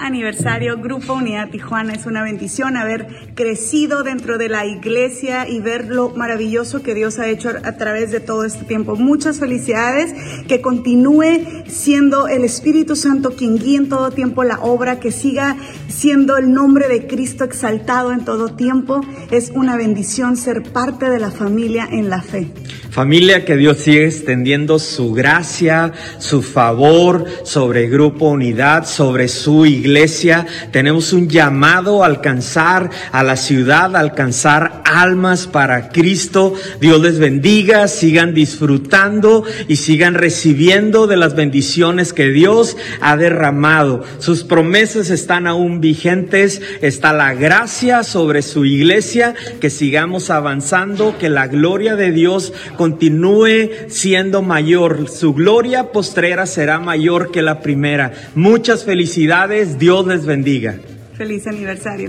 aniversario Grupo Unidad Tijuana. Es una bendición haber crecido dentro de la iglesia y ver lo maravilloso que Dios ha hecho a través de todo este tiempo. Muchas felicidades, que continúe siendo el Espíritu Santo quien guíe en todo tiempo la obra, que siga siendo el nombre de Cristo exaltado en todo tiempo. Es una bendición ser parte de la familia en la fe. Familia, que Dios sigue extendiendo su gracia, su favor sobre Grupo Unidad, sobre su iglesia. Tenemos un llamado a alcanzar a la ciudad, alcanzar almas para Cristo. Dios les bendiga, sigan disfrutando y sigan recibiendo de las bendiciones que Dios ha derramado. Sus promesas están aún vigentes, está la gracia sobre su iglesia, que sigamos avanzando, que la gloria de Dios continúe siendo mayor. Su gloria postrera será mayor que la primera. Muchas felicidades, Dios les bendiga. Feliz aniversario.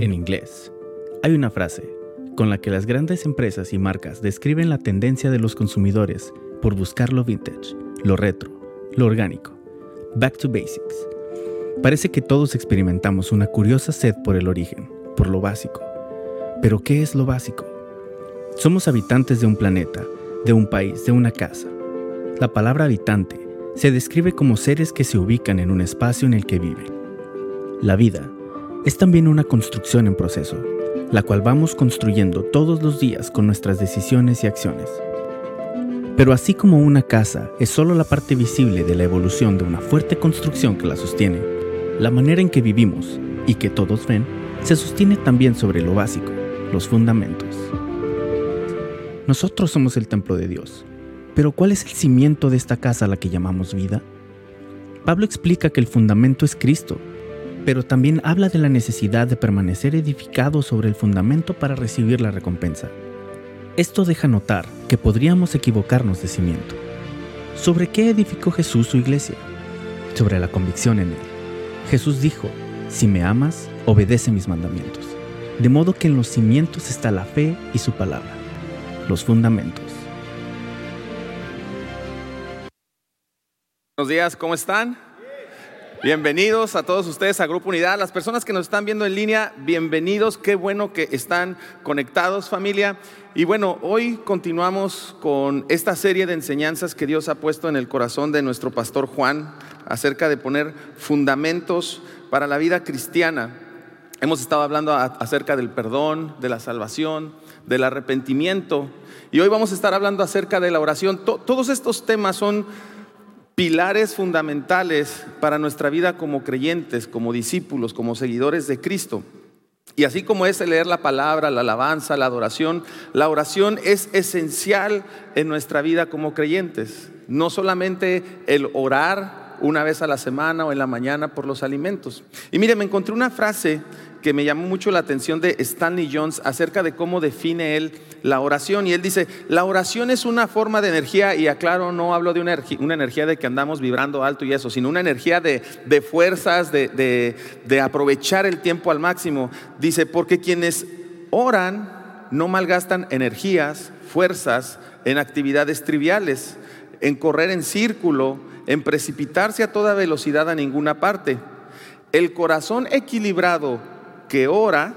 En inglés, hay una frase con la que las grandes empresas y marcas describen la tendencia de los consumidores por buscar lo vintage, lo retro, lo orgánico Back to Basics. Parece que todos experimentamos una curiosa sed por el origen, por lo básico. Pero ¿qué es lo básico? Somos habitantes de un planeta, de un país, de una casa. La palabra habitante se describe como seres que se ubican en un espacio en el que viven. La vida es también una construcción en proceso, la cual vamos construyendo todos los días con nuestras decisiones y acciones. Pero así como una casa es solo la parte visible de la evolución de una fuerte construcción que la sostiene, la manera en que vivimos y que todos ven se sostiene también sobre lo básico, los fundamentos. Nosotros somos el templo de Dios, pero ¿cuál es el cimiento de esta casa a la que llamamos vida? Pablo explica que el fundamento es Cristo, pero también habla de la necesidad de permanecer edificado sobre el fundamento para recibir la recompensa. Esto deja notar que podríamos equivocarnos de cimiento. ¿Sobre qué edificó Jesús su iglesia? Sobre la convicción en él. Jesús dijo, si me amas, obedece mis mandamientos. De modo que en los cimientos está la fe y su palabra, los fundamentos. Buenos días, ¿cómo están? Bienvenidos a todos ustedes a Grupo Unidad. Las personas que nos están viendo en línea, bienvenidos. Qué bueno que están conectados, familia. Y bueno, hoy continuamos con esta serie de enseñanzas que Dios ha puesto en el corazón de nuestro pastor Juan acerca de poner fundamentos para la vida cristiana. Hemos estado hablando acerca del perdón, de la salvación, del arrepentimiento. Y hoy vamos a estar hablando acerca de la oración. todos estos temas son pilares fundamentales para nuestra vida como creyentes, como discípulos, como seguidores de Cristo. Y así como es leer la palabra, la alabanza, la adoración, la oración es esencial en nuestra vida como creyentes. No solamente el orar una vez a la semana o en la mañana por los alimentos. Y mire, me encontré una frase que me llamó mucho la atención de Stanley Jones acerca de cómo define él la oración. Y él dice, la oración es una forma de energía, y aclaro, no hablo de una, una energía de que andamos vibrando alto y eso, sino una energía de, fuerzas, de, de aprovechar el tiempo al máximo. Dice, porque quienes oran no malgastan energías, fuerzas en actividades triviales, en correr en círculo, en precipitarse a toda velocidad a ninguna parte. El corazón equilibrado que ora,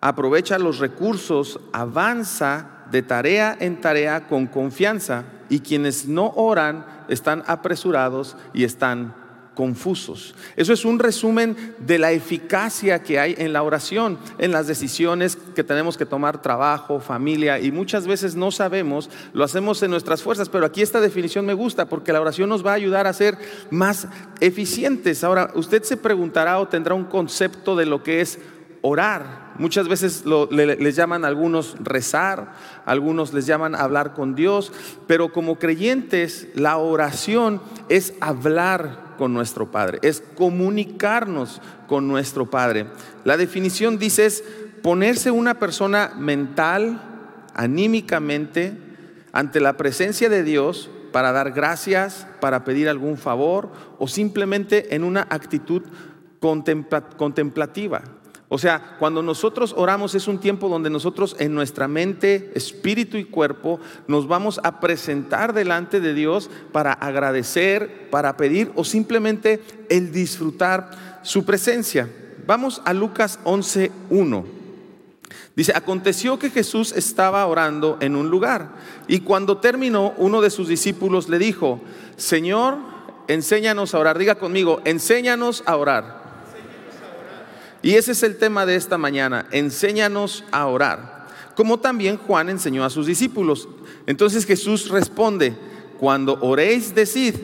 aprovecha los recursos, avanza de tarea en tarea con confianza y quienes no oran están apresurados y están confusos. Eso es un resumen de la eficacia que hay en la oración, en las decisiones que tenemos que tomar, trabajo, familia, y muchas veces no sabemos, lo hacemos en nuestras fuerzas, pero aquí esta definición me gusta porque la oración nos va a ayudar a ser más eficientes. Ahora, usted se preguntará o tendrá un concepto de lo que es orar. Muchas veces les llaman algunos rezar, algunos les llaman hablar con Dios, pero como creyentes la oración es hablar con nuestro Padre, es comunicarnos con nuestro Padre. La definición dice es ponerse una persona mental, anímicamente, ante la presencia de Dios para dar gracias, para pedir algún favor o simplemente en una actitud contemplativa. O sea, cuando nosotros oramos es un tiempo donde nosotros en nuestra mente, espíritu y cuerpo nos vamos a presentar delante de Dios para agradecer, para pedir o simplemente el disfrutar su presencia. Vamos a Lucas 11.1. Dice, aconteció que Jesús estaba orando en un lugar y cuando terminó uno de sus discípulos le dijo, Señor, enséñanos a orar. Diga conmigo, enséñanos a orar. Y ese es el tema de esta mañana, enséñanos a orar. Como también Juan enseñó a sus discípulos. Entonces Jesús responde, cuando oréis, decid,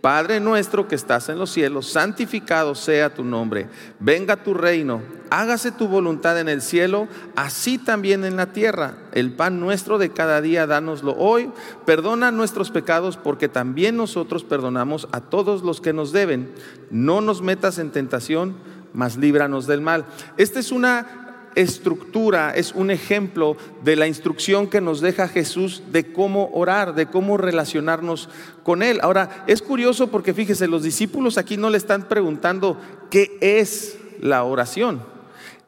Padre nuestro que estás en los cielos, santificado sea tu nombre, venga tu reino, hágase tu voluntad en el cielo, así también en la tierra. El pan nuestro de cada día, dánoslo hoy, perdona nuestros pecados porque también nosotros perdonamos a todos los que nos deben. No nos metas en tentación mas líbranos del mal. Esta es una estructura, es un ejemplo de la instrucción que nos deja Jesús de cómo orar, de cómo relacionarnos con Él. Ahora, es curioso porque fíjese, los discípulos aquí no le están preguntando qué es la oración.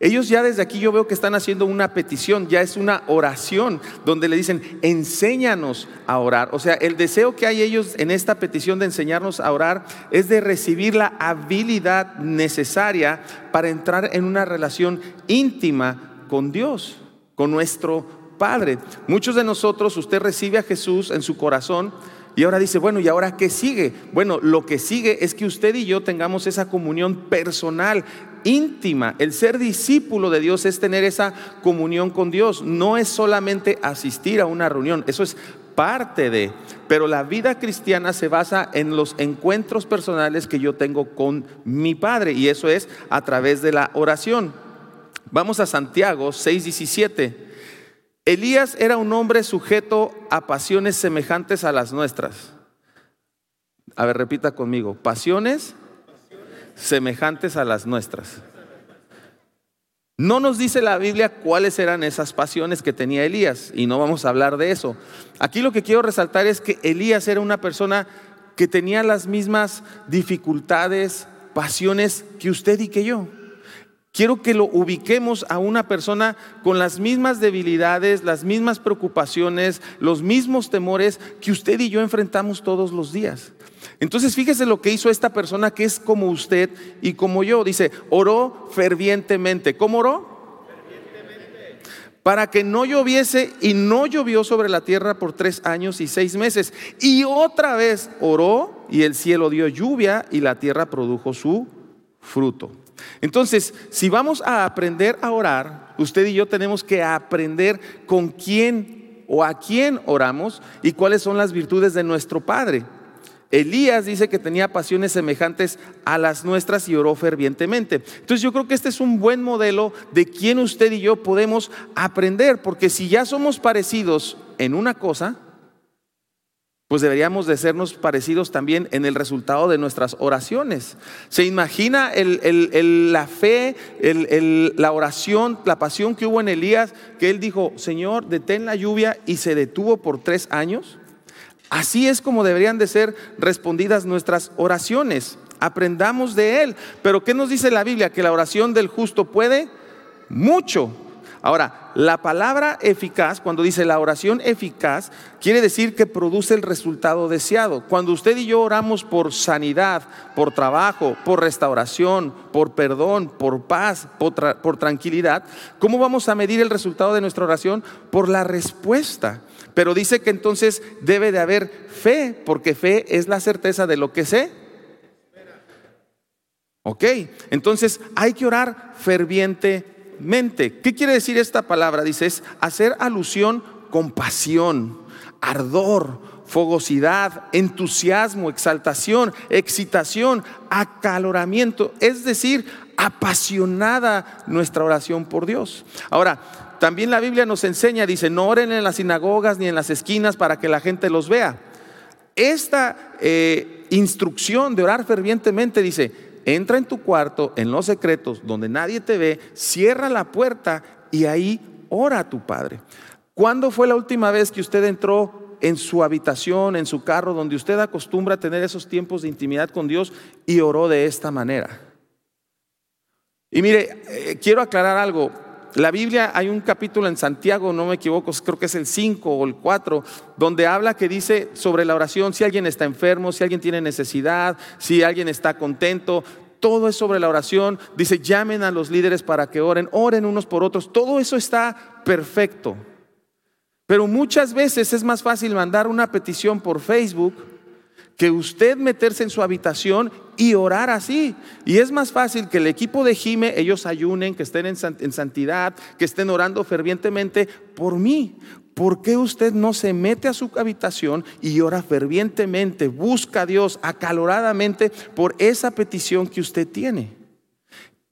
Ellos ya desde aquí yo veo que están haciendo una petición, ya es una oración donde le dicen, enséñanos a orar. O sea, el deseo que hay ellos en esta petición de enseñarnos a orar es de recibir la habilidad necesaria para entrar en una relación íntima con Dios, con nuestro Padre. Muchos de nosotros, usted recibe a Jesús en su corazón y ahora dice, bueno, ¿y ahora qué sigue? Bueno, lo que sigue es que usted y yo tengamos esa comunión personal, íntima. El ser discípulo de Dios es tener esa comunión con Dios. No es solamente asistir a una reunión, eso es parte de, pero la vida cristiana se basa en los encuentros personales que yo tengo con mi Padre y eso es a través de la oración. Vamos a Santiago 6:17. Elías era un hombre sujeto a pasiones semejantes a las nuestras. A ver, repita conmigo, pasiones semejantes a las nuestras. No nos dice la Biblia cuáles eran esas pasiones que tenía Elías y no vamos a hablar de eso. Aquí lo que quiero resaltar es que Elías era una persona que tenía las mismas dificultades, pasiones que usted y que yo. Quiero que lo ubiquemos a una persona con las mismas debilidades, las mismas preocupaciones, los mismos temores que usted y yo enfrentamos todos los días. Entonces fíjese lo que hizo esta persona que es como usted y como yo. Dice, oró fervientemente. ¿Cómo oró? Para que no lloviese y no llovió sobre la tierra por tres años y seis meses. Y otra vez oró y el cielo dio lluvia y la tierra produjo su fruto. Entonces, si vamos a aprender a orar, usted y yo tenemos que aprender con quién o a quién oramos y cuáles son las virtudes de nuestro Padre. Elías dice que tenía pasiones semejantes a las nuestras y oró fervientemente. Entonces yo creo que este es un buen modelo de quién usted y yo podemos aprender, porque si ya somos parecidos en una cosa, pues deberíamos de sernos parecidos también en el resultado de nuestras oraciones. ¿Se imagina la fe, la oración, la pasión que hubo en Elías, que él dijo, Señor, detén la lluvia y se detuvo por tres años? Así es como deberían de ser respondidas nuestras oraciones. Aprendamos de Él. Pero ¿qué nos dice la Biblia? Que la oración del justo puede mucho Ahora, la palabra eficaz, cuando dice la oración eficaz, quiere decir que produce el resultado deseado. Cuando usted y yo oramos por sanidad, por trabajo, por restauración, por perdón, por paz, por, tranquilidad, ¿cómo vamos a medir el resultado de nuestra oración? Por la respuesta. Pero dice que entonces debe de haber fe, porque fe es la certeza de lo que sé. Ok, entonces hay que orar ferviente mente. ¿Qué quiere decir esta palabra? Dice, es hacer alusión con pasión, ardor, fogosidad, entusiasmo, exaltación, excitación, acaloramiento, es decir, apasionada nuestra oración por Dios. Ahora, también la Biblia nos enseña, dice, no oren en las sinagogas ni en las esquinas para que la gente los vea. Esta eh, instrucción de orar fervientemente dice, entra en tu cuarto, en los secretos, donde nadie te ve, cierra la puerta y ahí ora a tu Padre. ¿Cuándo fue la última vez que usted entró en su habitación, en su carro, donde usted acostumbra a tener esos tiempos de intimidad con Dios y oró de esta manera? Y mire, eh, quiero aclarar algo. La Biblia, hay un capítulo en Santiago, no me equivoco, creo que es el 5 o el 4, donde habla que dice sobre la oración, si alguien está enfermo, si alguien tiene necesidad, si alguien está contento, todo es sobre la oración. Dice, llamen a los líderes para que oren, oren unos por otros. Todo eso está perfecto. Pero muchas veces es más fácil mandar una petición por Facebook que usted meterse en su habitación y orar así. Y es más fácil que el equipo de Jime, ellos ayunen, que estén en, santidad, que estén orando fervientemente por mí. ¿Por qué usted no se mete a su habitación y ora fervientemente, busca a Dios acaloradamente por esa petición que usted tiene?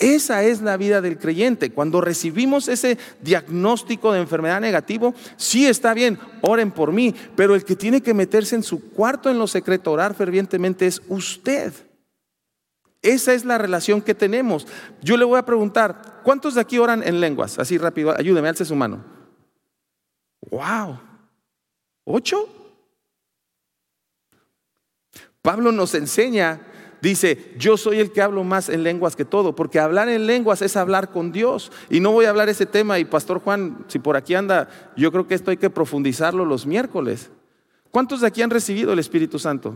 Esa es la vida del creyente. Cuando recibimos ese diagnóstico de enfermedad negativo, sí está bien, oren por mí, pero el que tiene que meterse en su cuarto en lo secreto, orar fervientemente, es usted. Esa es la relación que tenemos. Yo le voy a preguntar, ¿cuántos de aquí oran en lenguas? Así rápido, ayúdeme, alce su mano. ¡Wow! ¿Ocho? Pablo nos enseña dice, yo soy el que hablo más en lenguas que todo, porque hablar en lenguas es hablar con Dios. Y no voy a hablar ese tema, y Pastor Juan, si por aquí anda, yo creo que esto hay que profundizarlo los miércoles. ¿Cuántos de aquí han recibido el Espíritu Santo?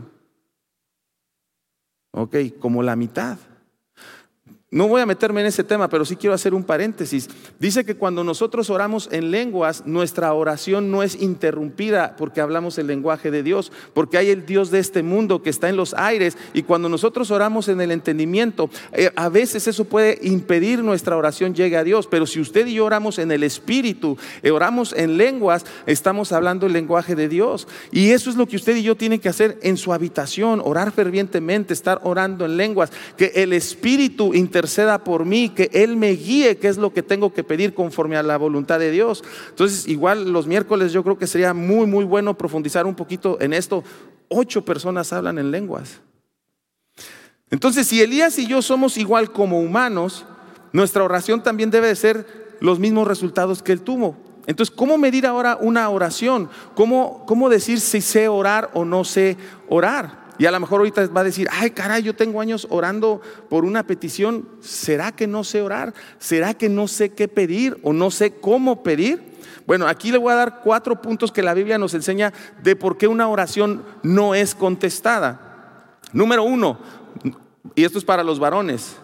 Ok, como la mitad. No voy a meterme en ese tema, pero sí quiero hacer un paréntesis. Dice que cuando nosotros oramos en lenguas, nuestra oración no es interrumpida porque hablamos el lenguaje de Dios, porque hay el Dios de este mundo que está en los aires y cuando nosotros oramos en el entendimiento, eh, a veces eso puede impedir nuestra oración llegue a Dios, pero si usted y yo oramos en el Espíritu, eh, oramos en lenguas, estamos hablando el lenguaje de Dios. Y eso es lo que usted y yo tienen que hacer en su habitación, orar fervientemente, estar orando en lenguas, que el Espíritu interceda por mí, que Él me guíe, qué es lo que tengo que pedir conforme a la voluntad de Dios. Entonces, igual los miércoles yo creo que sería muy, muy bueno profundizar un poquito en esto. Ocho personas hablan en lenguas. Entonces, si Elías y yo somos igual como humanos, nuestra oración también debe de ser los mismos resultados que él tuvo. Entonces, ¿cómo medir ahora una oración? ¿Cómo, cómo decir si sé orar o no sé orar? Y a lo mejor ahorita va a decir, ay caray, yo tengo años orando por una petición, ¿será que no sé orar? ¿Será que no sé qué pedir o no sé cómo pedir? Bueno, aquí le voy a dar cuatro puntos que la Biblia nos enseña de por qué una oración no es contestada. Número uno, y esto es para los varones,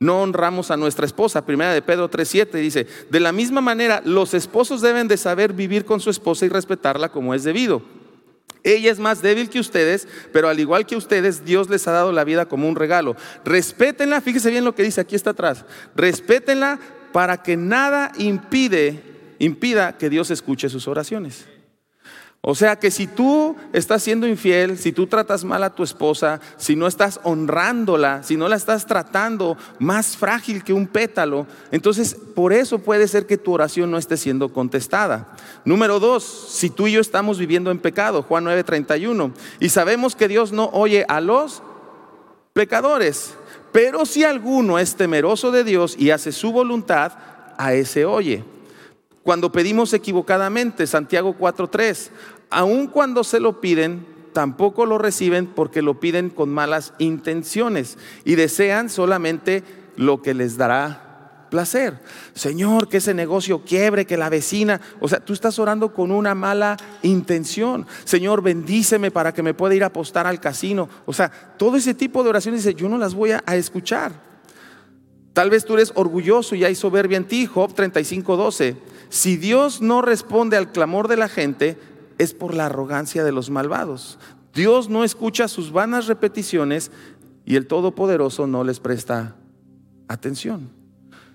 no honramos a nuestra esposa. Primera de Pedro 3.7 dice, de la misma manera, los esposos deben de saber vivir con su esposa y respetarla como es debido. Ella es más débil que ustedes, pero al igual que ustedes, Dios les ha dado la vida como un regalo. Respétenla, fíjese bien lo que dice aquí está atrás. Respétenla para que nada impide, impida que Dios escuche sus oraciones. O sea que si tú estás siendo infiel, si tú tratas mal a tu esposa, si no estás honrándola, si no la estás tratando más frágil que un pétalo, entonces por eso puede ser que tu oración no esté siendo contestada. Número dos, si tú y yo estamos viviendo en pecado, Juan 9:31, y sabemos que Dios no oye a los pecadores, pero si alguno es temeroso de Dios y hace su voluntad, a ese oye. Cuando pedimos equivocadamente, Santiago 4:3, aun cuando se lo piden, tampoco lo reciben porque lo piden con malas intenciones y desean solamente lo que les dará placer. Señor, que ese negocio quiebre, que la vecina, o sea, tú estás orando con una mala intención. Señor, bendíceme para que me pueda ir a apostar al casino. O sea, todo ese tipo de oraciones dice, yo no las voy a, escuchar. Tal vez tú eres orgulloso y hay soberbia en ti, Job 35:12. Si Dios no responde al clamor de la gente, es por la arrogancia de los malvados. Dios no escucha sus vanas repeticiones y el Todopoderoso no les presta atención.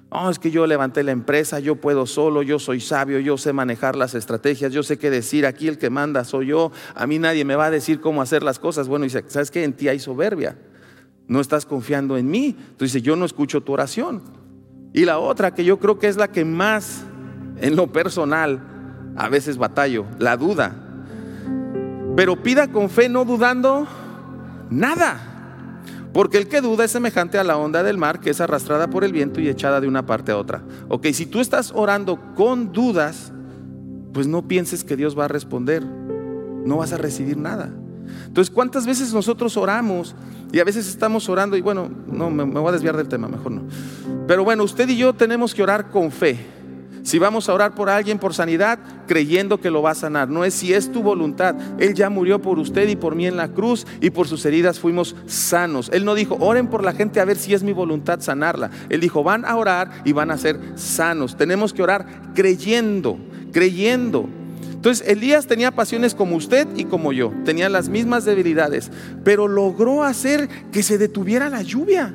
Oh, es que yo levanté la empresa, yo puedo solo, yo soy sabio, yo sé manejar las estrategias, yo sé qué decir, aquí el que manda soy yo, a mí nadie me va a decir cómo hacer las cosas. Bueno, dice, ¿sabes qué? En ti hay soberbia, no estás confiando en mí. Entonces dice, yo no escucho tu oración. Y la otra, que yo creo que es la que más en lo personal a veces batallo, la duda. Pero pida con fe, no dudando nada. Porque el que duda es semejante a la onda del mar que es arrastrada por el viento y echada de una parte a otra. Ok, si tú estás orando con dudas, pues no pienses que Dios va a responder. No vas a recibir nada. Entonces, ¿cuántas veces nosotros oramos y a veces estamos orando y bueno, no, me, me voy a desviar del tema, mejor no. Pero bueno, usted y yo tenemos que orar con fe. Si vamos a orar por alguien por sanidad, creyendo que lo va a sanar. No es si es tu voluntad. Él ya murió por usted y por mí en la cruz y por sus heridas fuimos sanos. Él no dijo, oren por la gente a ver si es mi voluntad sanarla. Él dijo, van a orar y van a ser sanos. Tenemos que orar creyendo, creyendo. Entonces Elías tenía pasiones como usted y como yo, tenía las mismas debilidades, pero logró hacer que se detuviera la lluvia.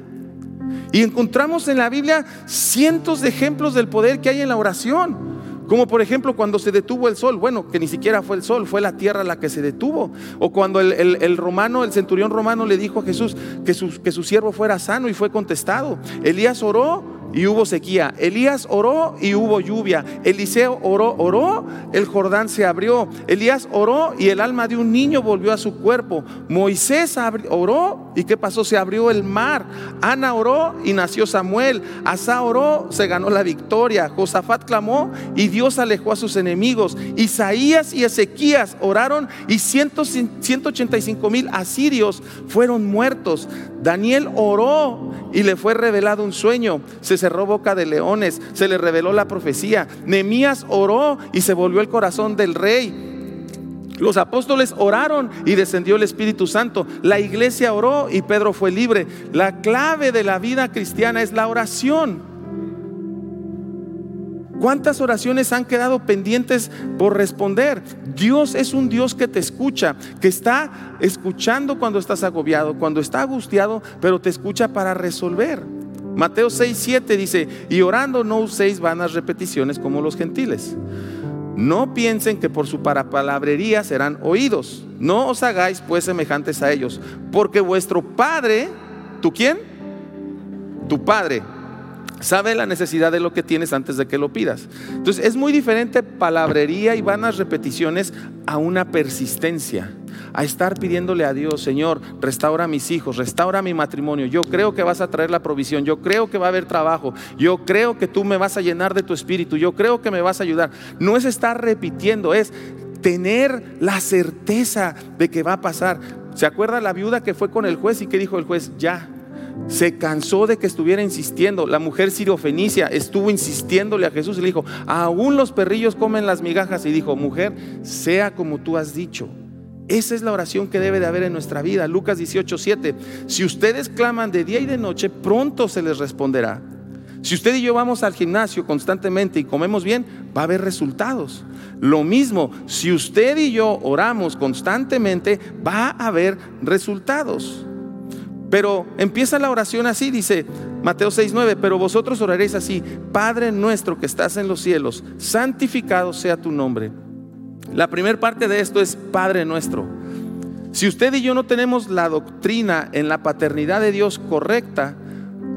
Y encontramos en la Biblia cientos de ejemplos del poder que hay en la oración. Como por ejemplo cuando se detuvo el sol, bueno, que ni siquiera fue el sol, fue la tierra la que se detuvo. O cuando el, romano, el centurión romano le dijo a Jesús que su, que su siervo fuera sano y fue contestado. Elías oró y hubo sequía. Elías oró y hubo lluvia. Eliseo oró, oró, el Jordán se abrió. Elías oró y el alma de un niño volvió a su cuerpo. Moisés oró y ¿qué pasó? Se abrió el mar. Ana oró y nació Samuel. Asa oró, se ganó la victoria. Josafat clamó y Dios alejó a sus enemigos. Isaías y Ezequías oraron y 185 mil asirios fueron muertos. Daniel oró y le fue revelado un sueño. Se cerró boca de leones, se le reveló la profecía. Nemías oró y se volvió el corazón del rey. Los apóstoles oraron y descendió el Espíritu Santo. La iglesia oró y Pedro fue libre. La clave de la vida cristiana es la oración. ¿Cuántas oraciones han quedado pendientes por responder? Dios es un Dios que te escucha, que está escuchando cuando estás agobiado, cuando está angustiado, pero te escucha para resolver. Mateo 6, 7 dice, y orando no uséis vanas repeticiones como los gentiles. No piensen que por su parapalabrería serán oídos. No os hagáis pues semejantes a ellos, porque vuestro Padre, ¿tú quién? Tu Padre sabe la necesidad de lo que tienes antes de que lo pidas. Entonces es muy diferente palabrería y vanas repeticiones a una persistencia a estar pidiéndole a Dios, Señor, restaura a mis hijos, restaura mi matrimonio. Yo creo que vas a traer la provisión, yo creo que va a haber trabajo, yo creo que tú me vas a llenar de tu espíritu, yo creo que me vas a ayudar. No es estar repitiendo, es tener la certeza de que va a pasar. ¿Se acuerda la viuda que fue con el juez y que dijo el juez? Ya, se cansó de que estuviera insistiendo. La mujer siriofenicia estuvo insistiéndole a Jesús y le dijo, aún los perrillos comen las migajas. Y dijo, mujer, sea como tú has dicho. Esa es la oración que debe de haber en nuestra vida. Lucas 18, 7. Si ustedes claman de día y de noche, pronto se les responderá. Si usted y yo vamos al gimnasio constantemente y comemos bien, va a haber resultados. Lo mismo, si usted y yo oramos constantemente, va a haber resultados. Pero empieza la oración así, dice Mateo 6:9, pero vosotros oraréis así, Padre nuestro que estás en los cielos, santificado sea tu nombre la primera parte de esto es Padre nuestro. Si usted y yo no tenemos la doctrina en la paternidad de Dios correcta,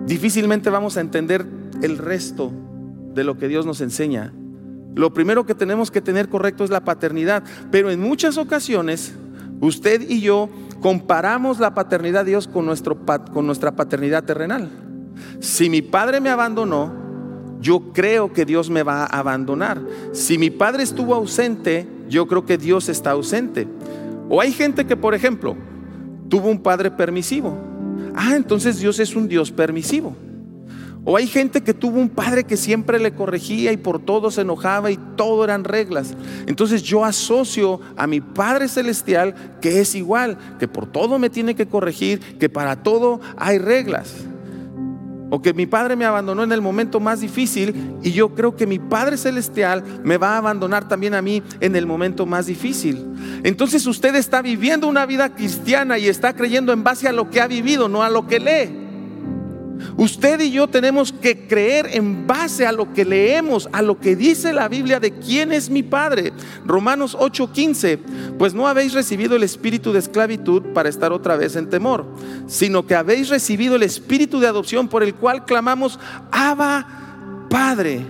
difícilmente vamos a entender el resto de lo que Dios nos enseña. Lo primero que tenemos que tener correcto es la paternidad, pero en muchas ocasiones usted y yo comparamos la paternidad de Dios con, nuestro, con nuestra paternidad terrenal. Si mi padre me abandonó, yo creo que Dios me va a abandonar. Si mi padre estuvo ausente, yo creo que Dios está ausente. O hay gente que, por ejemplo, tuvo un padre permisivo. Ah, entonces Dios es un Dios permisivo. O hay gente que tuvo un padre que siempre le corregía y por todo se enojaba y todo eran reglas. Entonces yo asocio a mi Padre Celestial que es igual, que por todo me tiene que corregir, que para todo hay reglas. O que mi padre me abandonó en el momento más difícil y yo creo que mi Padre Celestial me va a abandonar también a mí en el momento más difícil. Entonces usted está viviendo una vida cristiana y está creyendo en base a lo que ha vivido, no a lo que lee. Usted y yo tenemos que creer en base a lo que leemos, a lo que dice la Biblia de quién es mi Padre. Romanos 8:15, pues no habéis recibido el espíritu de esclavitud para estar otra vez en temor, sino que habéis recibido el espíritu de adopción por el cual clamamos, Abba, Padre.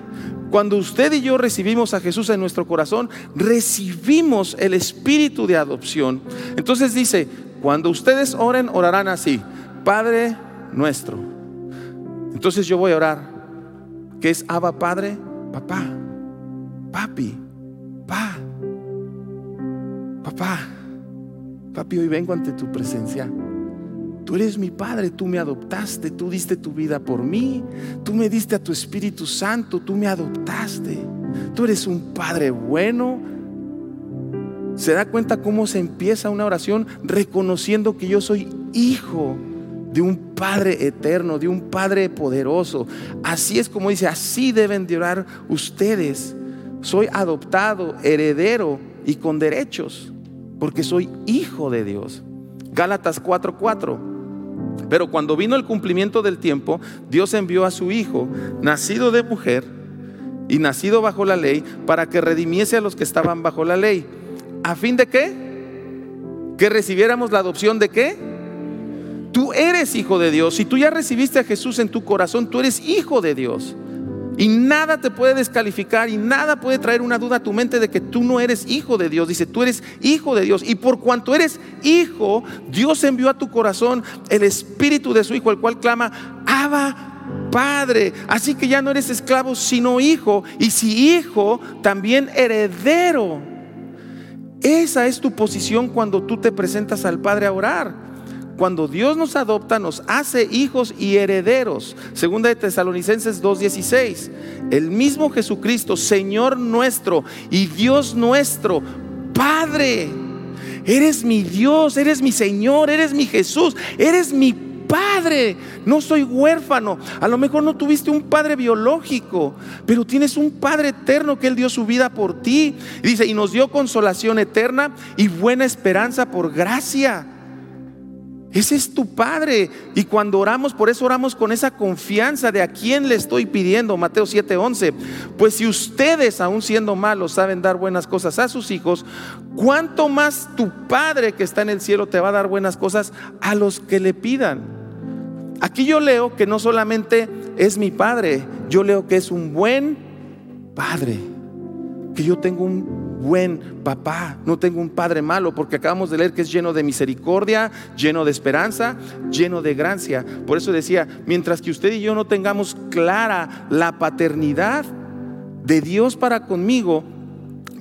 Cuando usted y yo recibimos a Jesús en nuestro corazón, recibimos el espíritu de adopción. Entonces dice, cuando ustedes oren, orarán así, Padre nuestro entonces yo voy a orar, que es Abba Padre, papá, papi, pa, papá. papi, hoy vengo ante tu presencia. Tú eres mi padre, tú me adoptaste, tú diste tu vida por mí, tú me diste a tu Espíritu Santo, tú me adoptaste. Tú eres un padre bueno. Se da cuenta cómo se empieza una oración reconociendo que yo soy hijo de un Padre eterno, de un Padre poderoso. Así es como dice, así deben de orar ustedes. Soy adoptado, heredero y con derechos, porque soy hijo de Dios. Gálatas 4:4. Pero cuando vino el cumplimiento del tiempo, Dios envió a su Hijo, nacido de mujer y nacido bajo la ley, para que redimiese a los que estaban bajo la ley. ¿A fin de qué? Que recibiéramos la adopción de qué? Tú eres hijo de Dios. Si tú ya recibiste a Jesús en tu corazón, tú eres hijo de Dios. Y nada te puede descalificar y nada puede traer una duda a tu mente de que tú no eres hijo de Dios. Dice, tú eres hijo de Dios. Y por cuanto eres hijo, Dios envió a tu corazón el espíritu de su hijo, el cual clama, Abba, Padre. Así que ya no eres esclavo, sino hijo. Y si hijo, también heredero. Esa es tu posición cuando tú te presentas al Padre a orar. Cuando Dios nos adopta, nos hace hijos y herederos. Segunda de Tesalonicenses 2:16. El mismo Jesucristo, Señor nuestro y Dios nuestro, Padre. Eres mi Dios, eres mi Señor, eres mi Jesús, eres mi Padre. No soy huérfano. A lo mejor no tuviste un padre biológico, pero tienes un Padre eterno que Él dio su vida por ti. Dice, y nos dio consolación eterna y buena esperanza por gracia. Ese es tu Padre. Y cuando oramos, por eso oramos con esa confianza de a quién le estoy pidiendo. Mateo 7:11. Pues si ustedes, aún siendo malos, saben dar buenas cosas a sus hijos, ¿cuánto más tu Padre que está en el cielo te va a dar buenas cosas a los que le pidan? Aquí yo leo que no solamente es mi Padre, yo leo que es un buen Padre. Que yo tengo un buen papá, no tengo un padre malo, porque acabamos de leer que es lleno de misericordia, lleno de esperanza, lleno de gracia. Por eso decía, mientras que usted y yo no tengamos clara la paternidad de Dios para conmigo,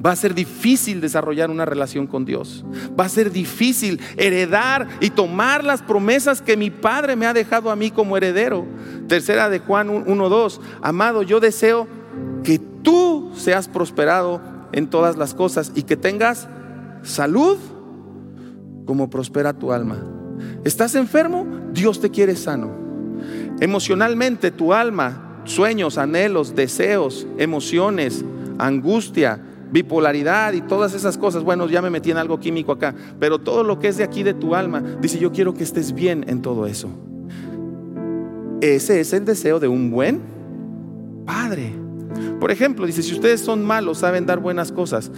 va a ser difícil desarrollar una relación con Dios. Va a ser difícil heredar y tomar las promesas que mi Padre me ha dejado a mí como heredero. Tercera de Juan 1.2. Amado, yo deseo que tú seas prosperado en todas las cosas y que tengas salud como prospera tu alma. ¿Estás enfermo? Dios te quiere sano. Emocionalmente tu alma, sueños, anhelos, deseos, emociones, angustia, bipolaridad y todas esas cosas. Bueno, ya me metí en algo químico acá, pero todo lo que es de aquí de tu alma, dice, yo quiero que estés bien en todo eso. Ese es el deseo de un buen padre. Por ejemplo, dice, si ustedes son malos, saben dar buenas cosas.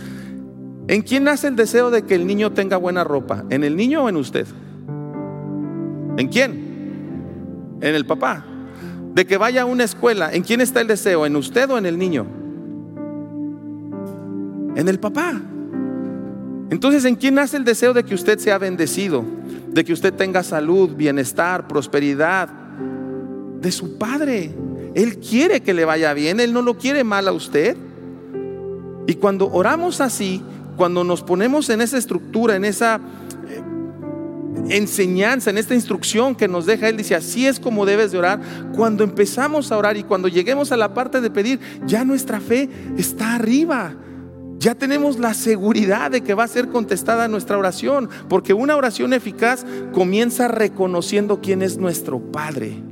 ¿En quién nace el deseo de que el niño tenga buena ropa? ¿En el niño o en usted? ¿En quién? En el papá. De que vaya a una escuela, ¿en quién está el deseo? ¿En usted o en el niño? En el papá. Entonces, ¿en quién nace el deseo de que usted sea bendecido? De que usted tenga salud, bienestar, prosperidad? De su padre. Él quiere que le vaya bien, Él no lo quiere mal a usted. Y cuando oramos así, cuando nos ponemos en esa estructura, en esa eh, enseñanza, en esta instrucción que nos deja Él, dice, así es como debes de orar. Cuando empezamos a orar y cuando lleguemos a la parte de pedir, ya nuestra fe está arriba. Ya tenemos la seguridad de que va a ser contestada nuestra oración, porque una oración eficaz comienza reconociendo quién es nuestro Padre.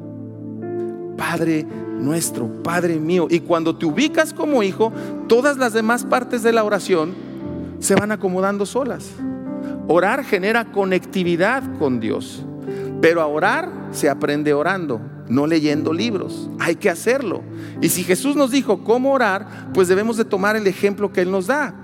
Padre nuestro, Padre mío. Y cuando te ubicas como hijo, todas las demás partes de la oración se van acomodando solas. Orar genera conectividad con Dios, pero a orar se aprende orando, no leyendo libros. Hay que hacerlo. Y si Jesús nos dijo cómo orar, pues debemos de tomar el ejemplo que Él nos da.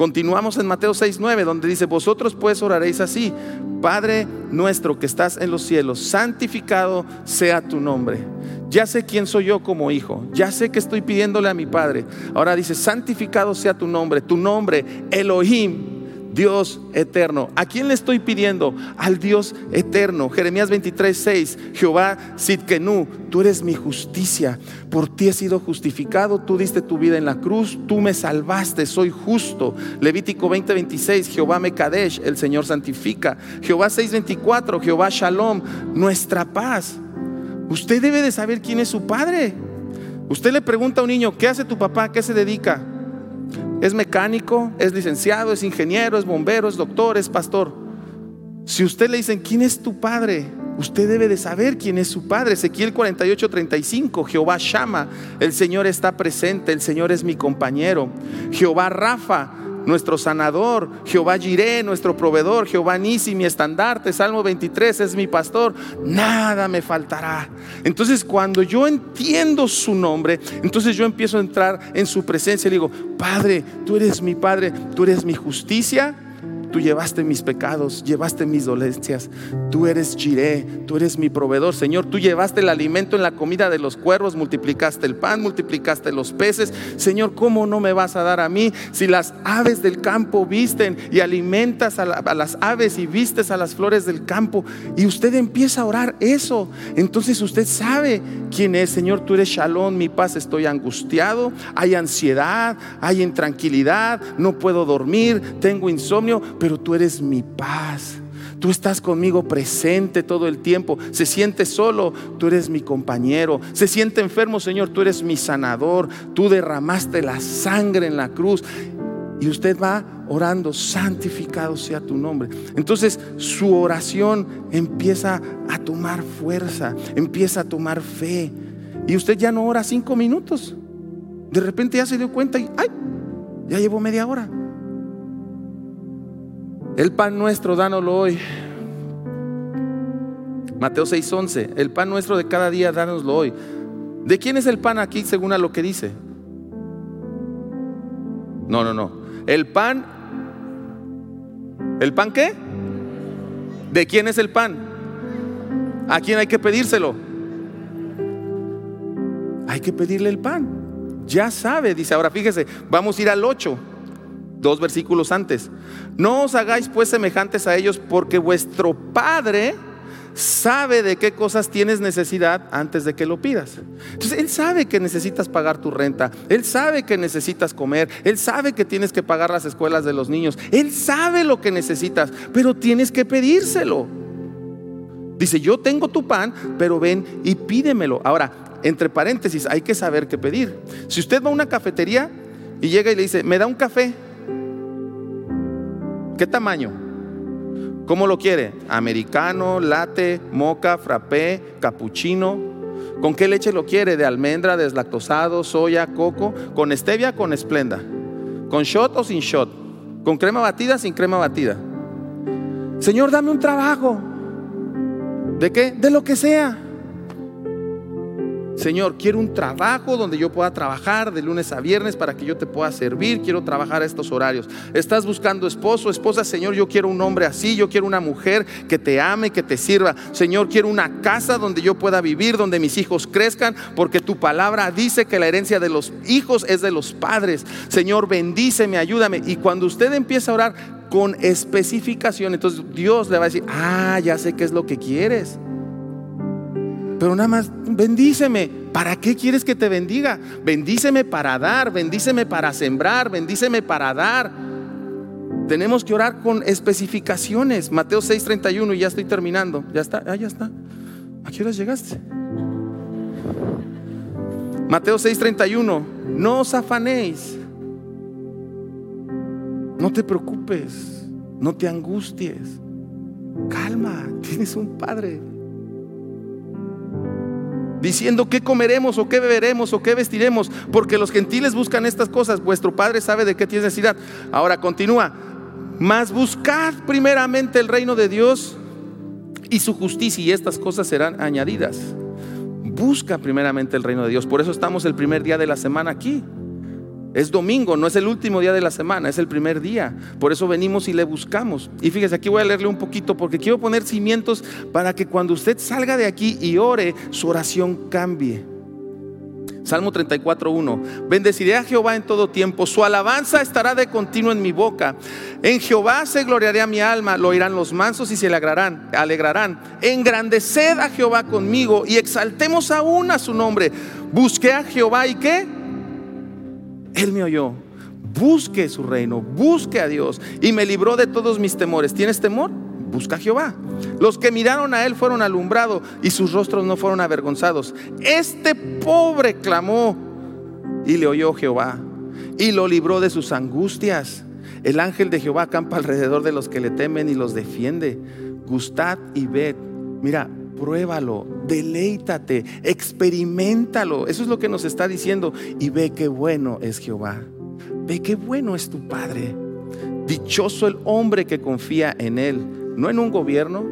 Continuamos en Mateo 6:9, donde dice, vosotros pues oraréis así, Padre nuestro que estás en los cielos, santificado sea tu nombre. Ya sé quién soy yo como hijo, ya sé que estoy pidiéndole a mi Padre. Ahora dice, santificado sea tu nombre, tu nombre, Elohim, Dios eterno. ¿A quién le estoy pidiendo? Al Dios eterno. Jeremías 23, 6. Jehová Sidkenu, tú eres mi justicia. Por ti he sido justificado. Tú diste tu vida en la cruz. Tú me salvaste. Soy justo. Levítico 20, 26. Jehová Mekadesh, el Señor santifica. Jehová 6, 24. Jehová Shalom, nuestra paz. Usted debe de saber quién es su padre. Usted le pregunta a un niño, ¿qué hace tu papá? ¿A qué se dedica? Es mecánico, es licenciado, es ingeniero, es bombero, es doctor, es pastor. Si usted le dicen, ¿quién es tu padre? Usted debe de saber quién es su padre. Ezequiel 48, 35. Jehová llama, el Señor está presente, el Señor es mi compañero. Jehová Rafa, nuestro sanador, Jehová Jiré, nuestro proveedor, Jehová Nisi, mi estandarte, Salmo 23 es mi pastor, nada me faltará. Entonces cuando yo entiendo su nombre, entonces yo empiezo a entrar en su presencia y digo, Padre, tú eres mi Padre, tú eres mi justicia Tú llevaste mis pecados, llevaste mis dolencias. Tú eres Jiré, tú eres mi proveedor. Señor, tú llevaste el alimento en la comida de los cuervos, multiplicaste el pan, multiplicaste los peces. Señor, ¿cómo no me vas a dar a mí si las aves del campo visten y alimentas a, a las aves y vistes a las flores del campo? Y usted empieza a orar eso. Entonces usted sabe quién es. Señor, tú eres Shalom, mi paz. Estoy angustiado, hay ansiedad, hay intranquilidad, no puedo dormir, tengo insomnio pero tú eres mi paz. Tú estás conmigo presente todo el tiempo. Se siente solo, tú eres mi compañero. Se siente enfermo, Señor, tú eres mi sanador. Tú derramaste la sangre en la cruz. Y usted va orando, santificado sea tu nombre. Entonces su oración empieza a tomar fuerza, empieza a tomar fe. Y usted ya no ora cinco minutos. De repente ya se dio cuenta y, ay, ya llevo media hora. El pan nuestro, dánoslo hoy. Mateo 6:11. El pan nuestro de cada día, dánoslo hoy. ¿De quién es el pan aquí según a lo que dice? No, no, no. El pan. ¿El pan qué? ¿De quién es el pan? ¿A quién hay que pedírselo? Hay que pedirle el pan. Ya sabe, dice. Ahora fíjese, vamos a ir al 8 dos versículos antes. No os hagáis pues semejantes a ellos porque vuestro Padre sabe de qué cosas tienes necesidad antes de que lo pidas. Entonces, Él sabe que necesitas pagar tu renta, Él sabe que necesitas comer, Él sabe que tienes que pagar las escuelas de los niños, Él sabe lo que necesitas, pero tienes que pedírselo. Dice, yo tengo tu pan, pero ven y pídemelo. Ahora, entre paréntesis, hay que saber qué pedir. Si usted va a una cafetería y llega y le dice, me da un café, ¿Qué tamaño? ¿Cómo lo quiere? ¿Americano, latte, moca, frappé, cappuccino? ¿Con qué leche lo quiere? ¿De almendra, deslactosado, soya, coco? ¿Con stevia, con esplenda? ¿Con shot o sin shot? ¿Con crema batida, sin crema batida? Señor, dame un trabajo. ¿De qué? De lo que sea. Señor, quiero un trabajo donde yo pueda trabajar de lunes a viernes para que yo te pueda servir. Quiero trabajar a estos horarios. Estás buscando esposo, esposa. Señor, yo quiero un hombre así. Yo quiero una mujer que te ame, que te sirva. Señor, quiero una casa donde yo pueda vivir, donde mis hijos crezcan, porque tu palabra dice que la herencia de los hijos es de los padres. Señor, bendíceme, ayúdame. Y cuando usted empieza a orar con especificación, entonces Dios le va a decir, ah, ya sé qué es lo que quieres. Pero nada más, bendíceme. ¿Para qué quieres que te bendiga? Bendíceme para dar, bendíceme para sembrar, bendíceme para dar. Tenemos que orar con especificaciones. Mateo 6:31, y ya estoy terminando. Ya está, ah, ya está. ¿A qué horas llegaste? Mateo 6:31, no os afanéis. No te preocupes, no te angusties. Calma, tienes un Padre diciendo qué comeremos o qué beberemos o qué vestiremos, porque los gentiles buscan estas cosas, vuestro Padre sabe de qué tiene necesidad. Ahora continúa, mas buscad primeramente el reino de Dios y su justicia y estas cosas serán añadidas. Busca primeramente el reino de Dios, por eso estamos el primer día de la semana aquí. Es domingo, no es el último día de la semana, es el primer día. Por eso venimos y le buscamos. Y fíjese, aquí voy a leerle un poquito porque quiero poner cimientos para que cuando usted salga de aquí y ore, su oración cambie. Salmo 34.1. Bendeciré a Jehová en todo tiempo. Su alabanza estará de continuo en mi boca. En Jehová se gloriará mi alma. Lo oirán los mansos y se alegrarán. alegrarán. Engrandeced a Jehová conmigo y exaltemos aún a su nombre. Busqué a Jehová y qué? Él me oyó. Busque su reino. Busque a Dios. Y me libró de todos mis temores. ¿Tienes temor? busca a Jehová. Los que miraron a él fueron alumbrados y sus rostros no fueron avergonzados. Este pobre clamó y le oyó Jehová y lo libró de sus angustias. El ángel de Jehová acampa alrededor de los que le temen y los defiende. Gustad y ved. Mira, pruébalo, deleítate, experimentalo. Eso es lo que nos está diciendo. Y ve qué bueno es Jehová. Ve qué bueno es tu Padre. Dichoso el hombre que confía en él no en un gobierno,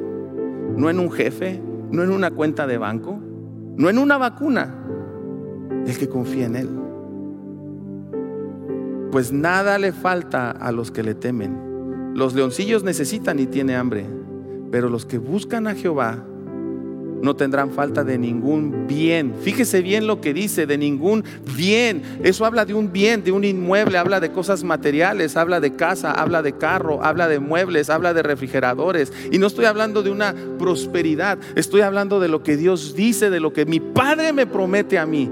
no en un jefe, no en una cuenta de banco, no en una vacuna, el que confía en Él. Pues nada le falta a los que le temen. Los leoncillos necesitan y tiene hambre, pero los que buscan a Jehová no tendrán falta de ningún bien. Fíjese bien lo que dice, de ningún bien. Eso habla de un bien, de un inmueble, habla de cosas materiales, habla de casa, habla de carro, habla de muebles, habla de refrigeradores. Y no estoy hablando de una prosperidad, estoy hablando de lo que Dios dice, de lo que mi Padre me promete a mí.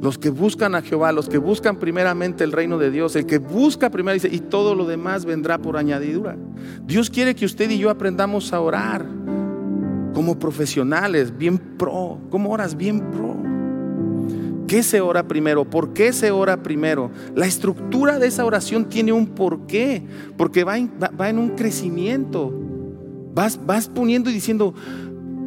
Los que buscan a Jehová, los que buscan primeramente el reino de Dios, el que busca primero y todo lo demás vendrá por añadidura. Dios quiere que usted y yo aprendamos a orar como profesionales, bien pro. ¿Cómo oras? Bien pro. ¿Qué se ora primero? ¿Por qué se ora primero? La estructura de esa oración tiene un porqué, porque va en, un crecimiento. Vas poniendo y diciendo,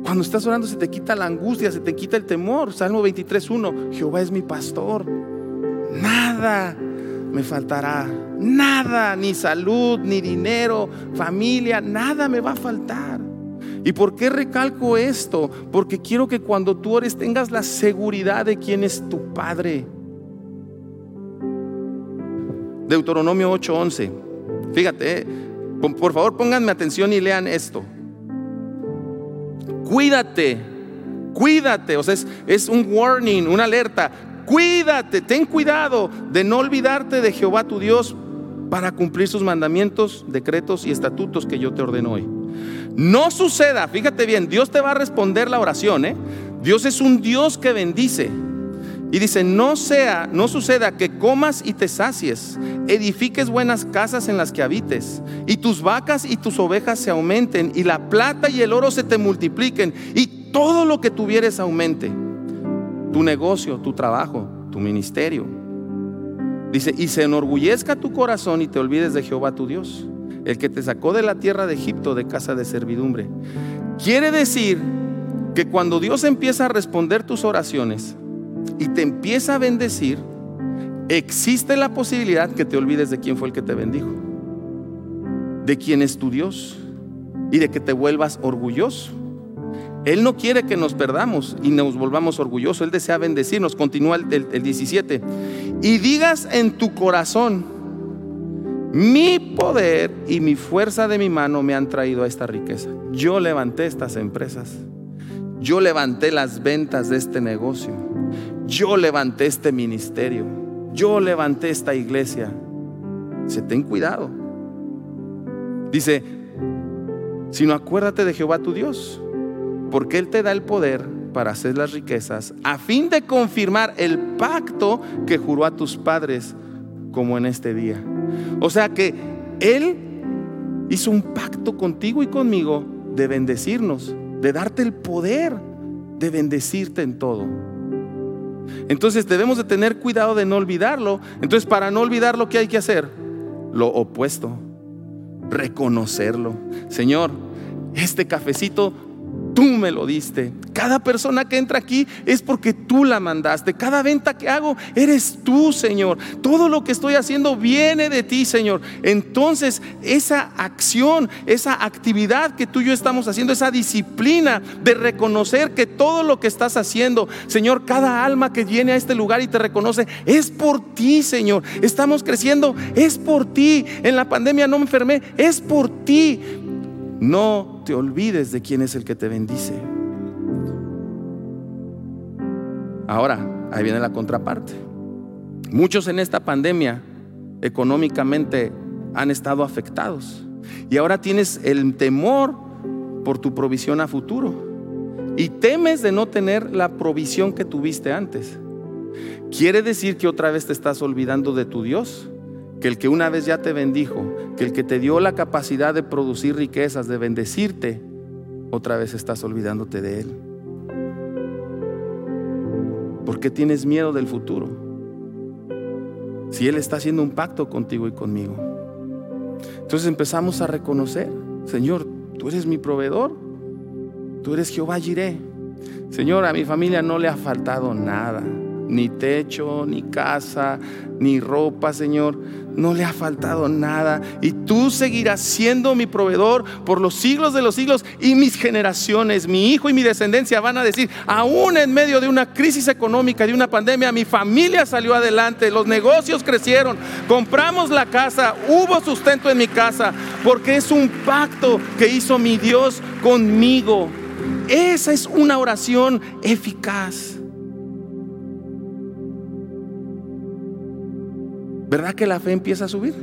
cuando estás orando se te quita la angustia, se te quita el temor. Salmo 23.1, Jehová es mi pastor. Nada me faltará. Nada, ni salud, ni dinero, familia, nada me va a faltar. ¿Y por qué recalco esto? Porque quiero que cuando tú ores tengas la seguridad de quién es tu Padre. Deuteronomio 8:11. Fíjate, eh, por favor pónganme atención y lean esto cuídate, cuídate, o sea, es, un warning, una alerta, cuídate, ten cuidado de no olvidarte de Jehová tu Dios para cumplir sus mandamientos, decretos y estatutos que yo te ordeno hoy. No suceda, fíjate bien, Dios te va a responder la oración, ¿eh? Dios es un Dios que bendice. Y dice, no sea, no suceda que comas y te sacies, edifiques buenas casas en las que habites, y tus vacas y tus ovejas se aumenten, y la plata y el oro se te multipliquen, y todo lo que tuvieres aumente. Tu negocio, tu trabajo, tu ministerio. Dice, y se enorgullezca tu corazón y te olvides de Jehová tu Dios, el que te sacó de la tierra de Egipto de casa de servidumbre. Quiere decir que cuando Dios empieza a responder tus oraciones, y te empieza a bendecir, existe la posibilidad que te olvides de quién fue el que te bendijo, de quién es tu Dios y de que te vuelvas orgulloso. Él no quiere que nos perdamos y nos volvamos orgullosos. Él desea bendecirnos. Continúa el, el 17. Y digas en tu corazón, mi poder y mi fuerza de mi mano me han traído a esta riqueza. Yo levanté estas empresas. Yo levanté las ventas de este negocio yo levanté este ministerio, yo levanté esta iglesia. Se ten cuidado. Dice, sino acuérdate de Jehová tu Dios, porque Él te da el poder para hacer las riquezas, a fin de confirmar el pacto que juró a tus padres, como en este día. O sea que Él hizo un pacto contigo y conmigo de bendecirnos, de darte el poder de bendecirte en todo. Entonces debemos de tener cuidado de no olvidarlo. Entonces para no olvidarlo, ¿qué hay que hacer? Lo opuesto, reconocerlo. Señor, este cafecito tú me lo diste. Cada persona que entra aquí es porque tú la mandaste. Cada venta que hago eres tú, Señor. Todo lo que estoy haciendo viene de ti, Señor. Entonces, esa acción, esa actividad que tú y yo estamos haciendo, esa disciplina de reconocer que todo lo que estás haciendo, Señor, cada alma que viene a este lugar y te reconoce, es por ti, Señor. Estamos creciendo, es por ti. En la pandemia no me enfermé, es por ti. No te olvides de quién es el que te bendice. Ahora, ahí viene la contraparte. Muchos en esta pandemia económicamente han estado afectados. Y ahora tienes el temor por tu provisión a futuro. Y temes de no tener la provisión que tuviste antes. ¿Quiere decir que otra vez te estás olvidando de tu Dios? Que el que una vez ya te bendijo, que el que te dio la capacidad de producir riquezas, de bendecirte, otra vez estás olvidándote de Él. ¿Por qué tienes miedo del futuro? Si Él está haciendo un pacto contigo y conmigo. Entonces empezamos a reconocer, Señor, tú eres mi proveedor, tú eres Jehová Jireh. Señor, a mi familia no le ha faltado nada ni techo, ni casa, ni ropa, Señor. No le ha faltado nada. Y tú seguirás siendo mi proveedor por los siglos de los siglos y mis generaciones, mi hijo y mi descendencia van a decir, aún en medio de una crisis económica, de una pandemia, mi familia salió adelante, los negocios crecieron, compramos la casa, hubo sustento en mi casa, porque es un pacto que hizo mi Dios conmigo. Esa es una oración eficaz. ¿Verdad que la fe empieza a subir?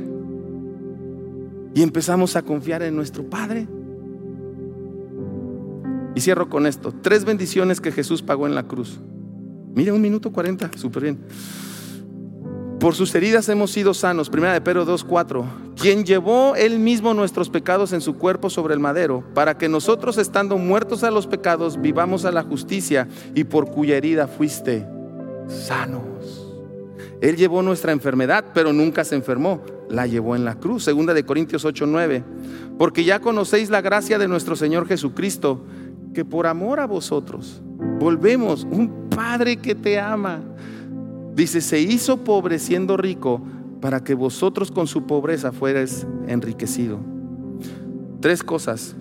Y empezamos a confiar en nuestro Padre. Y cierro con esto. Tres bendiciones que Jesús pagó en la cruz. Mire, un minuto cuarenta, súper bien. Por sus heridas hemos sido sanos. Primera de Pedro 2.4. Quien llevó él mismo nuestros pecados en su cuerpo sobre el madero, para que nosotros estando muertos a los pecados, vivamos a la justicia y por cuya herida fuiste sanos. Él llevó nuestra enfermedad, pero nunca se enfermó. La llevó en la cruz. Segunda de Corintios 8, 9. Porque ya conocéis la gracia de nuestro Señor Jesucristo, que por amor a vosotros volvemos, un Padre que te ama. Dice, se hizo pobre siendo rico para que vosotros con su pobreza fuerais enriquecido. Tres cosas.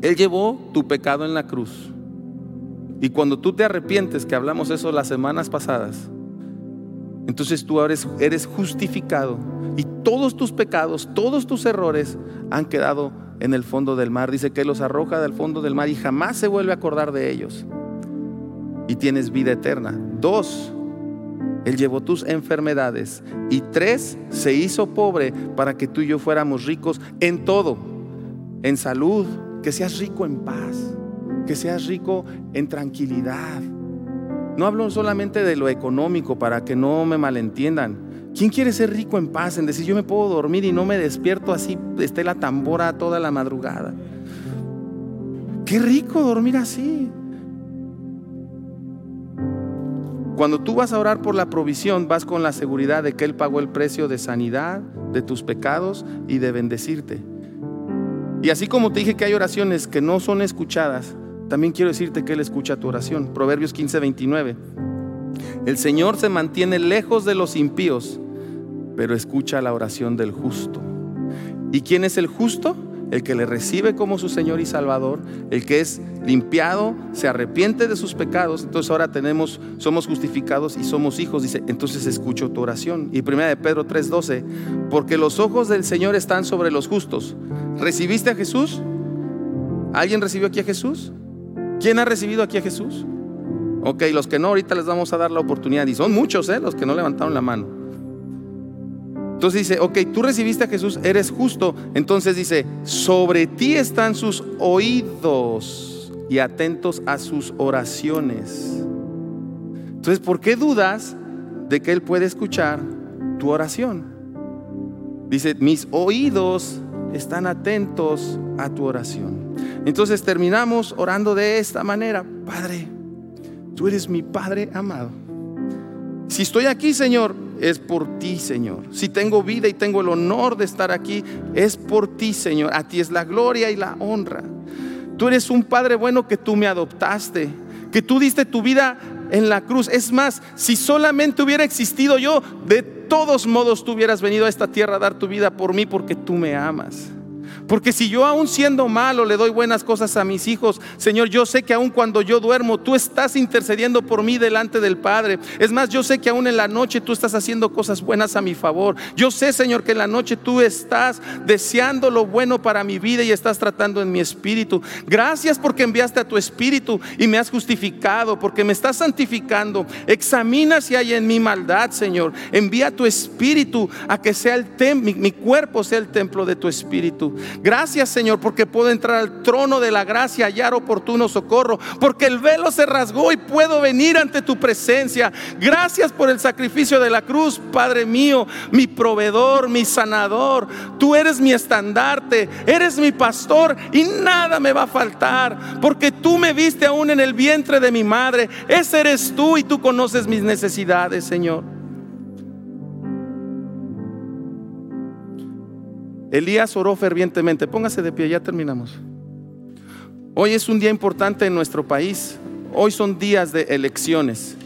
Él llevó tu pecado en la cruz. Y cuando tú te arrepientes, que hablamos eso las semanas pasadas, entonces tú eres, eres justificado y todos tus pecados, todos tus errores han quedado en el fondo del mar. Dice que los arroja del fondo del mar y jamás se vuelve a acordar de ellos. Y tienes vida eterna. Dos, Él llevó tus enfermedades. Y tres, se hizo pobre para que tú y yo fuéramos ricos en todo. En salud, que seas rico en paz, que seas rico en tranquilidad, no hablo solamente de lo económico para que no me malentiendan. ¿Quién quiere ser rico en paz? En decir, yo me puedo dormir y no me despierto así, esté la tambora toda la madrugada. Qué rico dormir así. Cuando tú vas a orar por la provisión, vas con la seguridad de que Él pagó el precio de sanidad, de tus pecados y de bendecirte. Y así como te dije que hay oraciones que no son escuchadas, también quiero decirte que Él escucha tu oración. Proverbios 15, 29. El Señor se mantiene lejos de los impíos, pero escucha la oración del justo. ¿Y quién es el justo? El que le recibe como su Señor y Salvador, el que es limpiado, se arrepiente de sus pecados. Entonces ahora tenemos, somos justificados y somos hijos. Dice, entonces escucho tu oración. Y primera de Pedro 3:12, porque los ojos del Señor están sobre los justos. ¿Recibiste a Jesús? ¿Alguien recibió aquí a Jesús? ¿Quién ha recibido aquí a Jesús? Ok, los que no, ahorita les vamos a dar la oportunidad. Y son muchos, ¿eh? Los que no levantaron la mano. Entonces dice, ok, tú recibiste a Jesús, eres justo. Entonces dice, sobre ti están sus oídos y atentos a sus oraciones. Entonces, ¿por qué dudas de que Él puede escuchar tu oración? Dice, mis oídos están atentos a tu oración. Entonces terminamos orando de esta manera, Padre, tú eres mi Padre amado. Si estoy aquí, Señor, es por ti, Señor. Si tengo vida y tengo el honor de estar aquí, es por ti, Señor. A ti es la gloria y la honra. Tú eres un Padre bueno que tú me adoptaste, que tú diste tu vida en la cruz. Es más, si solamente hubiera existido yo, de todos modos tú hubieras venido a esta tierra a dar tu vida por mí porque tú me amas. Porque si yo aún siendo malo le doy buenas cosas a mis hijos, Señor, yo sé que aún cuando yo duermo, tú estás intercediendo por mí delante del Padre. Es más, yo sé que aún en la noche tú estás haciendo cosas buenas a mi favor. Yo sé, Señor, que en la noche tú estás deseando lo bueno para mi vida y estás tratando en mi espíritu. Gracias porque enviaste a tu espíritu y me has justificado, porque me estás santificando. Examina si hay en mi maldad, Señor. Envía tu espíritu a que sea el mi, mi cuerpo sea el templo de tu espíritu. Gracias Señor porque puedo entrar al trono de la gracia, hallar oportuno socorro, porque el velo se rasgó y puedo venir ante tu presencia. Gracias por el sacrificio de la cruz, Padre mío, mi proveedor, mi sanador. Tú eres mi estandarte, eres mi pastor y nada me va a faltar, porque tú me viste aún en el vientre de mi madre. Ese eres tú y tú conoces mis necesidades, Señor. Elías oró fervientemente. Póngase de pie, ya terminamos. Hoy es un día importante en nuestro país. Hoy son días de elecciones.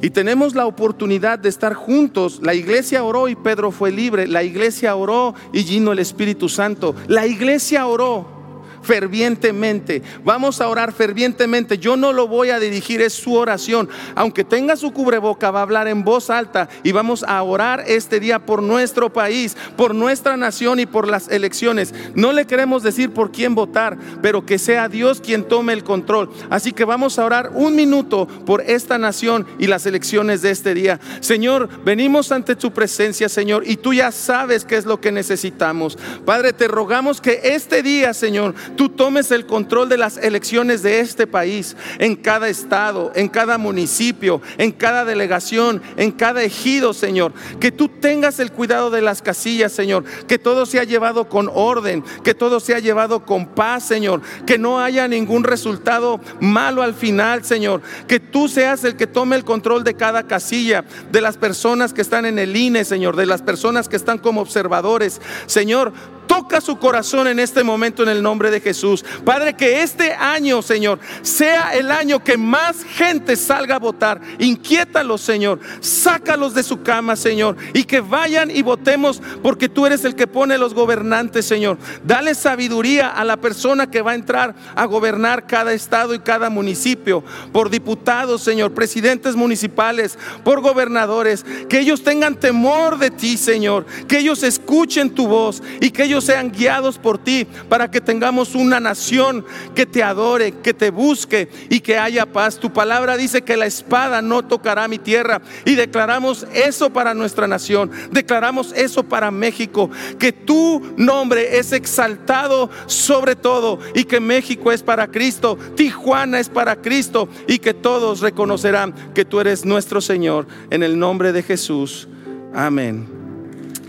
Y tenemos la oportunidad de estar juntos. La iglesia oró y Pedro fue libre. La iglesia oró y vino el Espíritu Santo. La iglesia oró fervientemente. Vamos a orar fervientemente. Yo no lo voy a dirigir, es su oración. Aunque tenga su cubreboca, va a hablar en voz alta y vamos a orar este día por nuestro país, por nuestra nación y por las elecciones. No le queremos decir por quién votar, pero que sea Dios quien tome el control. Así que vamos a orar un minuto por esta nación y las elecciones de este día. Señor, venimos ante tu presencia, Señor, y tú ya sabes qué es lo que necesitamos. Padre, te rogamos que este día, Señor, tú tomes el control de las elecciones de este país, en cada estado, en cada municipio, en cada delegación, en cada ejido, Señor. Que tú tengas el cuidado de las casillas, Señor. Que todo sea llevado con orden, que todo sea llevado con paz, Señor. Que no haya ningún resultado malo al final, Señor. Que tú seas el que tome el control de cada casilla, de las personas que están en el INE, Señor, de las personas que están como observadores. Señor, Toca su corazón en este momento en el nombre de Jesús. Padre, que este año, Señor, sea el año que más gente salga a votar. Inquiétalos, Señor. Sácalos de su cama, Señor. Y que vayan y votemos porque tú eres el que pone los gobernantes, Señor. Dale sabiduría a la persona que va a entrar a gobernar cada estado y cada municipio. Por diputados, Señor. Presidentes municipales. Por gobernadores. Que ellos tengan temor de ti, Señor. Que ellos escuchen tu voz y que ellos sean guiados por ti para que tengamos una nación que te adore, que te busque y que haya paz. Tu palabra dice que la espada no tocará mi tierra y declaramos eso para nuestra nación. Declaramos eso para México, que tu nombre es exaltado sobre todo y que México es para Cristo, Tijuana es para Cristo y que todos reconocerán que tú eres nuestro Señor en el nombre de Jesús. Amén.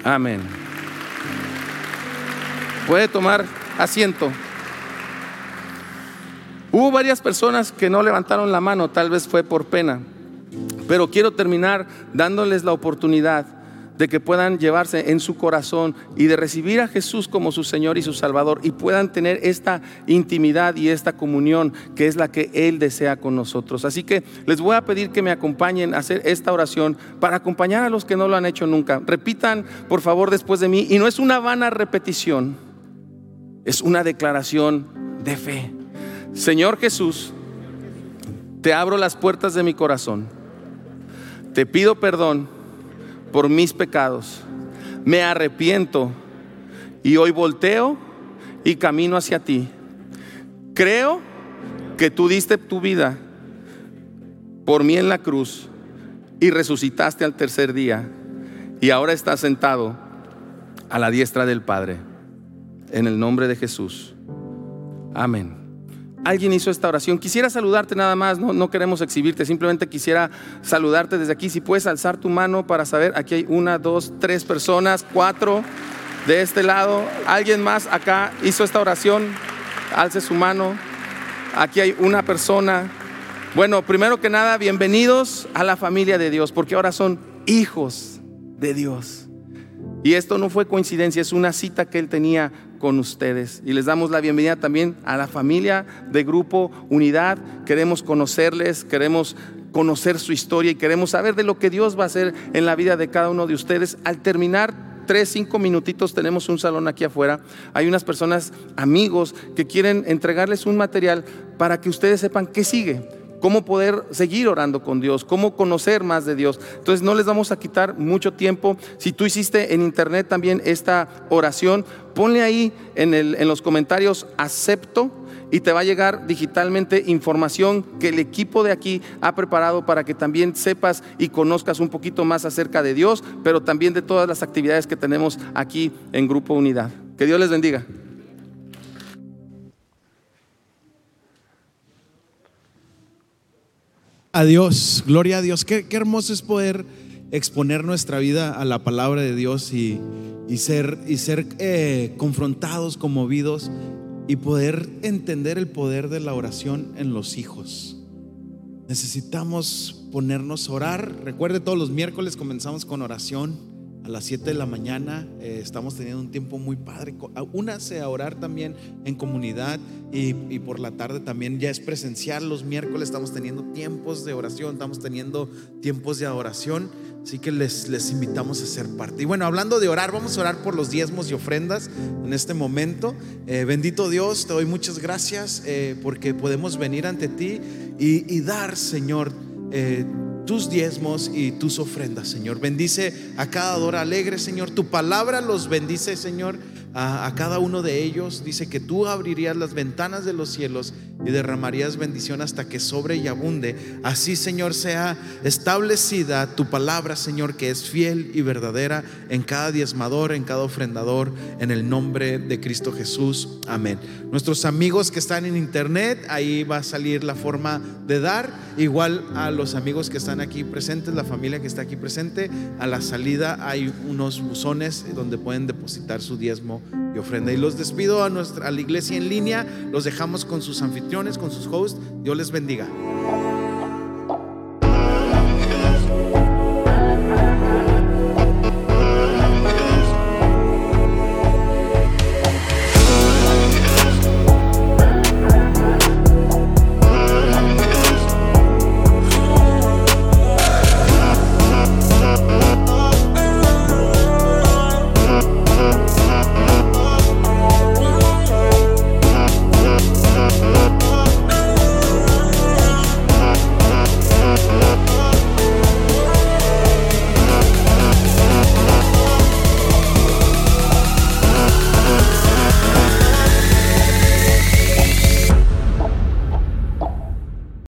Amén. Puede tomar asiento. Hubo varias personas que no levantaron la mano, tal vez fue por pena, pero quiero terminar dándoles la oportunidad de que puedan llevarse en su corazón y de recibir a Jesús como su Señor y su Salvador y puedan tener esta intimidad y esta comunión que es la que Él desea con nosotros. Así que les voy a pedir que me acompañen a hacer esta oración para acompañar a los que no lo han hecho nunca. Repitan, por favor, después de mí, y no es una vana repetición es una declaración de fe. Señor Jesús, te abro las puertas de mi corazón. Te pido perdón por mis pecados. Me arrepiento y hoy volteo y camino hacia ti. Creo que tú diste tu vida por mí en la cruz y resucitaste al tercer día y ahora estás sentado a la diestra del Padre en el nombre de Jesús. Amén. Alguien hizo esta oración. Quisiera saludarte nada más, no, queremos exhibirte, simplemente quisiera saludarte desde aquí. Si puedes alzar tu mano para saber, aquí hay una, dos, tres personas, cuatro de este lado. Alguien más acá hizo esta oración, alce su mano. Aquí hay una persona. Bueno, primero que nada, bienvenidos a la familia de Dios, porque ahora son hijos de Dios. Y esto no fue coincidencia, es una cita que él tenía con ustedes. Y les damos la bienvenida también a la familia de Grupo Unidad. Queremos conocerles, queremos conocer su historia y queremos saber de lo que Dios va a hacer en la vida de cada uno de ustedes. Al terminar tres, cinco minutitos tenemos un salón aquí afuera. Hay unas personas, amigos, que quieren entregarles un material para que ustedes sepan qué sigue cómo poder seguir orando con Dios, cómo conocer más de Dios. Entonces no les vamos a quitar mucho tiempo. Si tú hiciste en internet también esta oración, ponle ahí en, en los comentarios acepto y te va a llegar digitalmente información que el equipo de aquí ha preparado para que también sepas y conozcas un poquito más acerca de Dios, pero también de todas las actividades que tenemos aquí en Grupo Unidad. Que Dios les bendiga. Adiós, gloria a Dios. Qué, hermoso es poder exponer nuestra vida a la palabra de Dios y, ser, y ser eh, confrontados, conmovidos y poder entender el poder de la oración en los hijos. Necesitamos ponernos a orar. Recuerde, todos los miércoles comenzamos con oración a las 7 de la mañana. Eh, estamos teniendo un tiempo muy padre. Únase a orar también en comunidad y, y, por la tarde también ya es presencial. Los miércoles estamos teniendo tiempos de oración, estamos teniendo tiempos de adoración. Así que les, les invitamos a ser parte. Y bueno, hablando de orar, vamos a orar por los diezmos y ofrendas en este momento. Eh, bendito Dios, te doy muchas gracias eh, porque podemos venir ante ti y, y dar, Señor, eh, tus diezmos y tus ofrendas, Señor. Bendice a cada hora alegre, Señor. Tu palabra los bendice, Señor a, cada uno de ellos. Dice que tú abrirías las ventanas de los cielos y derramarías bendición hasta que sobre y abunde. Así, Señor, sea establecida tu palabra, Señor, que es fiel y verdadera en cada diezmador, en cada ofrendador, en el nombre de Cristo Jesús. Amén. Nuestros amigos que están en internet, ahí va a salir la forma de dar. Igual a los amigos que están aquí presentes, la familia que está aquí presente, a la salida hay unos buzones donde pueden depositar su diezmo y ofrenda. Y los despido a nuestra a la iglesia en línea, los dejamos con sus con sus hosts. Dios les bendiga.